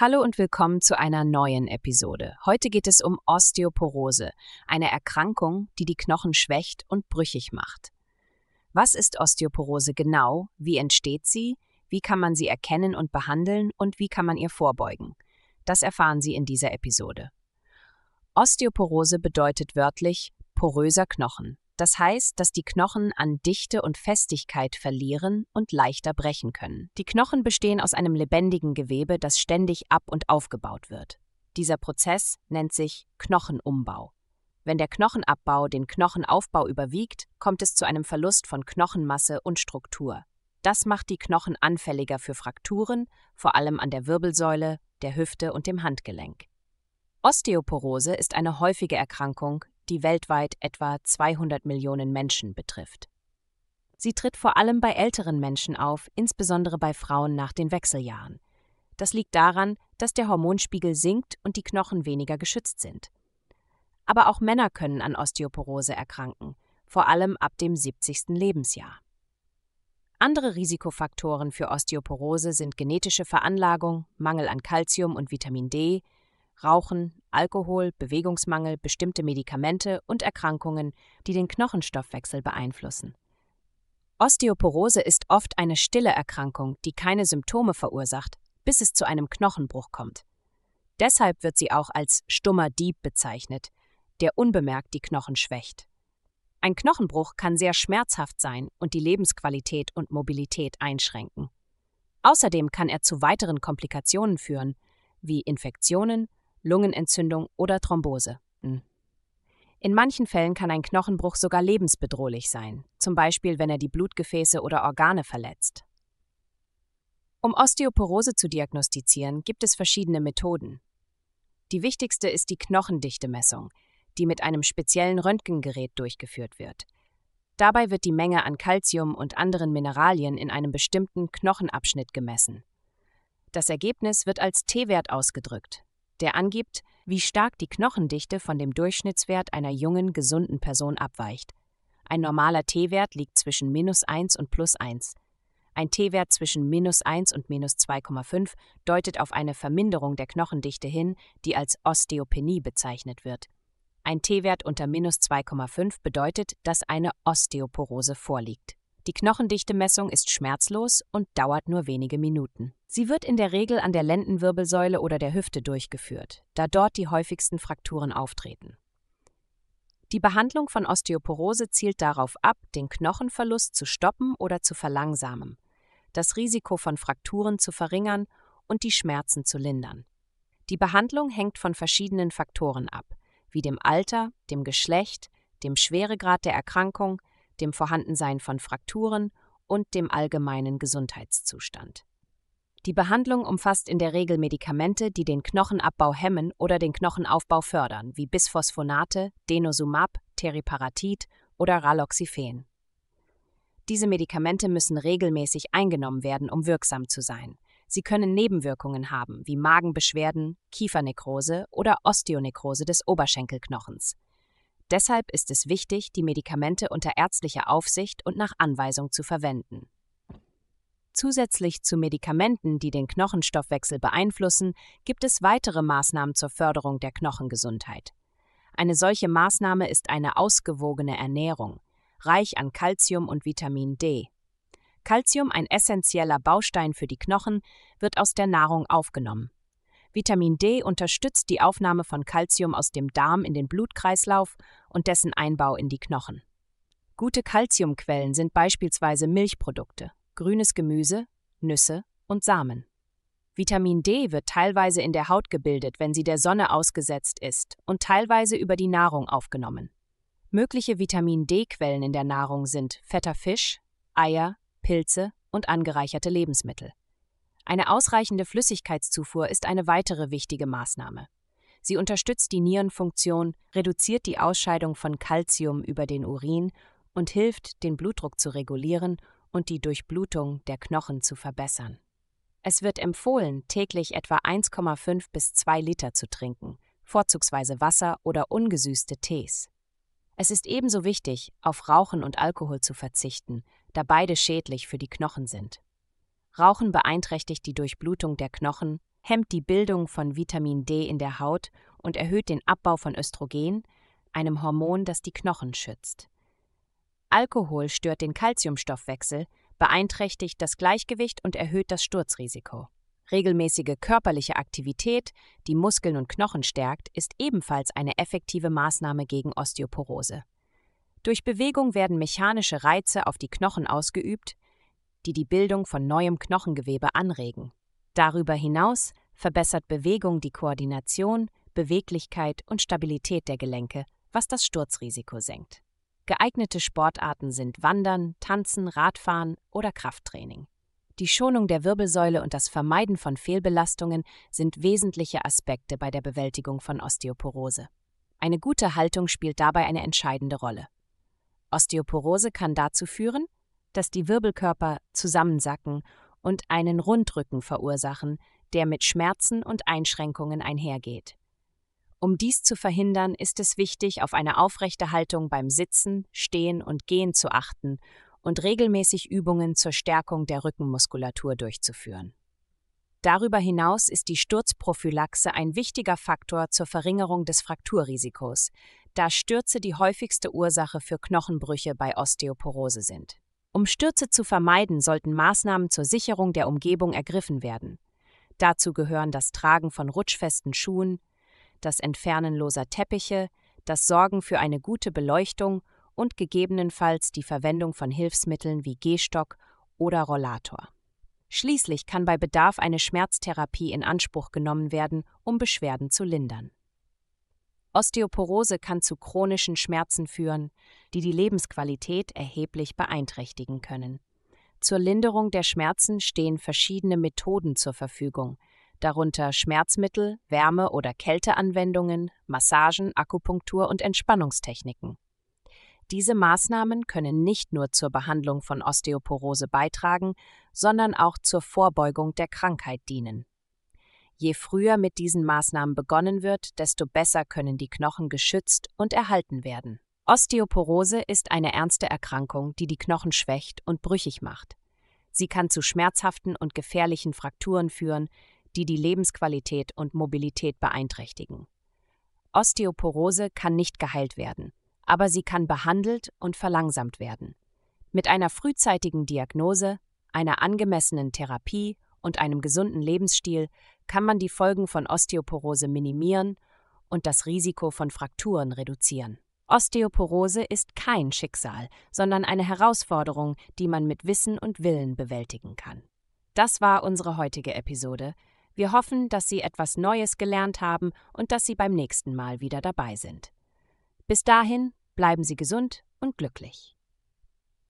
Hallo und willkommen zu einer neuen Episode. Heute geht es um Osteoporose, eine Erkrankung, die die Knochen schwächt und brüchig macht. Was ist Osteoporose genau? Wie entsteht sie? Wie kann man sie erkennen und behandeln und wie kann man ihr vorbeugen? Das erfahren Sie in dieser Episode. Osteoporose bedeutet wörtlich poröser Knochen. Das heißt, dass die Knochen an Dichte und Festigkeit verlieren und leichter brechen können. Die Knochen bestehen aus einem lebendigen Gewebe, das ständig ab und aufgebaut wird. Dieser Prozess nennt sich Knochenumbau. Wenn der Knochenabbau den Knochenaufbau überwiegt, kommt es zu einem Verlust von Knochenmasse und Struktur. Das macht die Knochen anfälliger für Frakturen, vor allem an der Wirbelsäule, der Hüfte und dem Handgelenk. Osteoporose ist eine häufige Erkrankung, die weltweit etwa 200 Millionen Menschen betrifft. Sie tritt vor allem bei älteren Menschen auf, insbesondere bei Frauen nach den Wechseljahren. Das liegt daran, dass der Hormonspiegel sinkt und die Knochen weniger geschützt sind. Aber auch Männer können an Osteoporose erkranken, vor allem ab dem 70. Lebensjahr. Andere Risikofaktoren für Osteoporose sind genetische Veranlagung, Mangel an Kalzium und Vitamin D, Rauchen, Alkohol, Bewegungsmangel, bestimmte Medikamente und Erkrankungen, die den Knochenstoffwechsel beeinflussen. Osteoporose ist oft eine stille Erkrankung, die keine Symptome verursacht, bis es zu einem Knochenbruch kommt. Deshalb wird sie auch als stummer Dieb bezeichnet, der unbemerkt die Knochen schwächt. Ein Knochenbruch kann sehr schmerzhaft sein und die Lebensqualität und Mobilität einschränken. Außerdem kann er zu weiteren Komplikationen führen, wie Infektionen, Lungenentzündung oder Thrombose. Hm. In manchen Fällen kann ein Knochenbruch sogar lebensbedrohlich sein, zum Beispiel wenn er die Blutgefäße oder Organe verletzt. Um Osteoporose zu diagnostizieren, gibt es verschiedene Methoden. Die wichtigste ist die Knochendichtemessung, die mit einem speziellen Röntgengerät durchgeführt wird. Dabei wird die Menge an Calcium und anderen Mineralien in einem bestimmten Knochenabschnitt gemessen. Das Ergebnis wird als T-Wert ausgedrückt, der angibt, wie stark die Knochendichte von dem Durchschnittswert einer jungen, gesunden Person abweicht. Ein normaler T-Wert liegt zwischen minus 1 und plus 1. Ein T-Wert zwischen minus 1 und minus 2,5 deutet auf eine Verminderung der Knochendichte hin, die als Osteopenie bezeichnet wird. Ein T-Wert unter minus 2,5 bedeutet, dass eine Osteoporose vorliegt. Die Knochendichtemessung ist schmerzlos und dauert nur wenige Minuten. Sie wird in der Regel an der Lendenwirbelsäule oder der Hüfte durchgeführt, da dort die häufigsten Frakturen auftreten. Die Behandlung von Osteoporose zielt darauf ab, den Knochenverlust zu stoppen oder zu verlangsamen, das Risiko von Frakturen zu verringern und die Schmerzen zu lindern. Die Behandlung hängt von verschiedenen Faktoren ab, wie dem Alter, dem Geschlecht, dem Schweregrad der Erkrankung, dem Vorhandensein von Frakturen und dem allgemeinen Gesundheitszustand. Die Behandlung umfasst in der Regel Medikamente, die den Knochenabbau hemmen oder den Knochenaufbau fördern, wie Bisphosphonate, Denosumab, Teriparatid oder Raloxiphen. Diese Medikamente müssen regelmäßig eingenommen werden, um wirksam zu sein. Sie können Nebenwirkungen haben, wie Magenbeschwerden, Kiefernekrose oder Osteonekrose des Oberschenkelknochens. Deshalb ist es wichtig, die Medikamente unter ärztlicher Aufsicht und nach Anweisung zu verwenden. Zusätzlich zu Medikamenten, die den Knochenstoffwechsel beeinflussen, gibt es weitere Maßnahmen zur Förderung der Knochengesundheit. Eine solche Maßnahme ist eine ausgewogene Ernährung, reich an Calcium und Vitamin D. Calcium, ein essentieller Baustein für die Knochen, wird aus der Nahrung aufgenommen. Vitamin D unterstützt die Aufnahme von Calcium aus dem Darm in den Blutkreislauf und dessen Einbau in die Knochen. Gute Calciumquellen sind beispielsweise Milchprodukte, grünes Gemüse, Nüsse und Samen. Vitamin D wird teilweise in der Haut gebildet, wenn sie der Sonne ausgesetzt ist, und teilweise über die Nahrung aufgenommen. Mögliche Vitamin D-Quellen in der Nahrung sind fetter Fisch, Eier, Pilze und angereicherte Lebensmittel. Eine ausreichende Flüssigkeitszufuhr ist eine weitere wichtige Maßnahme. Sie unterstützt die Nierenfunktion, reduziert die Ausscheidung von Calcium über den Urin und hilft, den Blutdruck zu regulieren und die Durchblutung der Knochen zu verbessern. Es wird empfohlen, täglich etwa 1,5 bis 2 Liter zu trinken, vorzugsweise Wasser oder ungesüßte Tees. Es ist ebenso wichtig, auf Rauchen und Alkohol zu verzichten, da beide schädlich für die Knochen sind. Rauchen beeinträchtigt die Durchblutung der Knochen, hemmt die Bildung von Vitamin D in der Haut und erhöht den Abbau von Östrogen, einem Hormon, das die Knochen schützt. Alkohol stört den Kalziumstoffwechsel, beeinträchtigt das Gleichgewicht und erhöht das Sturzrisiko. Regelmäßige körperliche Aktivität, die Muskeln und Knochen stärkt, ist ebenfalls eine effektive Maßnahme gegen Osteoporose. Durch Bewegung werden mechanische Reize auf die Knochen ausgeübt, die die Bildung von neuem Knochengewebe anregen. Darüber hinaus verbessert Bewegung die Koordination, Beweglichkeit und Stabilität der Gelenke, was das Sturzrisiko senkt. Geeignete Sportarten sind Wandern, Tanzen, Radfahren oder Krafttraining. Die Schonung der Wirbelsäule und das Vermeiden von Fehlbelastungen sind wesentliche Aspekte bei der Bewältigung von Osteoporose. Eine gute Haltung spielt dabei eine entscheidende Rolle. Osteoporose kann dazu führen, dass die Wirbelkörper zusammensacken und einen Rundrücken verursachen, der mit Schmerzen und Einschränkungen einhergeht. Um dies zu verhindern, ist es wichtig, auf eine aufrechte Haltung beim Sitzen, Stehen und Gehen zu achten und regelmäßig Übungen zur Stärkung der Rückenmuskulatur durchzuführen. Darüber hinaus ist die Sturzprophylaxe ein wichtiger Faktor zur Verringerung des Frakturrisikos, da Stürze die häufigste Ursache für Knochenbrüche bei Osteoporose sind. Um Stürze zu vermeiden, sollten Maßnahmen zur Sicherung der Umgebung ergriffen werden. Dazu gehören das Tragen von rutschfesten Schuhen, das Entfernen loser Teppiche, das Sorgen für eine gute Beleuchtung und gegebenenfalls die Verwendung von Hilfsmitteln wie Gehstock oder Rollator. Schließlich kann bei Bedarf eine Schmerztherapie in Anspruch genommen werden, um Beschwerden zu lindern. Osteoporose kann zu chronischen Schmerzen führen, die die Lebensqualität erheblich beeinträchtigen können. Zur Linderung der Schmerzen stehen verschiedene Methoden zur Verfügung, darunter Schmerzmittel, Wärme- oder Kälteanwendungen, Massagen, Akupunktur und Entspannungstechniken. Diese Maßnahmen können nicht nur zur Behandlung von Osteoporose beitragen, sondern auch zur Vorbeugung der Krankheit dienen. Je früher mit diesen Maßnahmen begonnen wird, desto besser können die Knochen geschützt und erhalten werden. Osteoporose ist eine ernste Erkrankung, die die Knochen schwächt und brüchig macht. Sie kann zu schmerzhaften und gefährlichen Frakturen führen, die die Lebensqualität und Mobilität beeinträchtigen. Osteoporose kann nicht geheilt werden aber sie kann behandelt und verlangsamt werden. Mit einer frühzeitigen Diagnose, einer angemessenen Therapie und einem gesunden Lebensstil kann man die Folgen von Osteoporose minimieren und das Risiko von Frakturen reduzieren. Osteoporose ist kein Schicksal, sondern eine Herausforderung, die man mit Wissen und Willen bewältigen kann. Das war unsere heutige Episode. Wir hoffen, dass Sie etwas Neues gelernt haben und dass Sie beim nächsten Mal wieder dabei sind. Bis dahin Bleiben Sie gesund und glücklich.